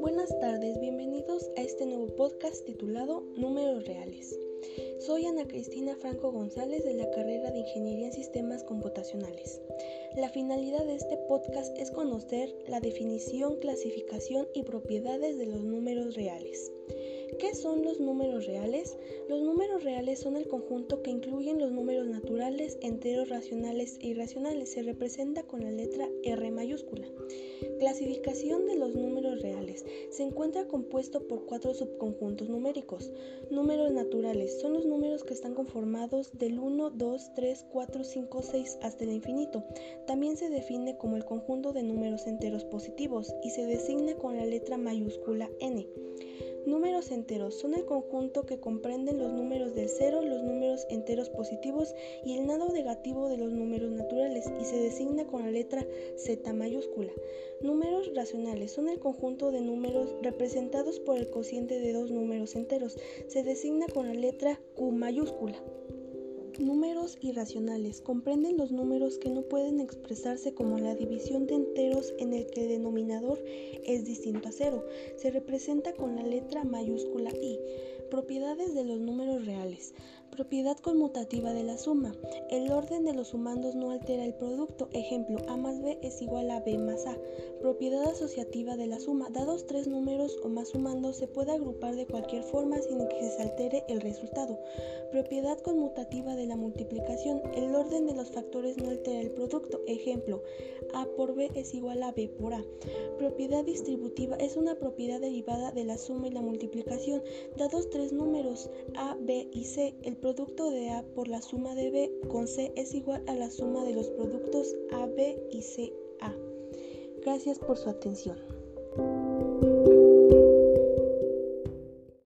Buenas tardes, bienvenidos a este nuevo podcast titulado Números Reales. Soy Ana Cristina Franco González de la carrera de Ingeniería en Sistemas Computacionales. La finalidad de este podcast es conocer la definición, clasificación y propiedades de los números reales. ¿Qué son los números reales? Los números reales son el conjunto que incluyen los números naturales, enteros, racionales e irracionales. Se representa con la letra R mayúscula. Clasificación de los números reales. Se encuentra compuesto por cuatro subconjuntos numéricos. Números naturales son los números que están conformados del 1, 2, 3, 4, 5, 6 hasta el infinito. También se define como el conjunto de números enteros positivos y se designa con la letra mayúscula n. Números enteros son el conjunto que comprenden los números del cero, los números enteros positivos y el lado negativo de los números naturales y se designa con la letra Z mayúscula. Números racionales son el conjunto de números representados por el cociente de dos números enteros. Se designa con la letra Q mayúscula. Números irracionales comprenden los números que no pueden expresarse como la división de enteros en el que el denominador es distinto a cero. Se representa con la letra mayúscula I. Propiedades de los números reales. Propiedad conmutativa de la suma. El orden de los sumandos no altera el producto. Ejemplo, A más B es igual a B más A. Propiedad asociativa de la suma. Dados tres números o más sumandos, se puede agrupar de cualquier forma sin que se altere el resultado. Propiedad conmutativa de la multiplicación. El orden de los factores no altera el producto. Ejemplo, A por B es igual a B por A. Propiedad distributiva es una propiedad derivada de la suma y la multiplicación. Dados tres números A, B y C, el producto de A por la suma de B con C es igual a la suma de los productos AB y CA. Gracias por su atención.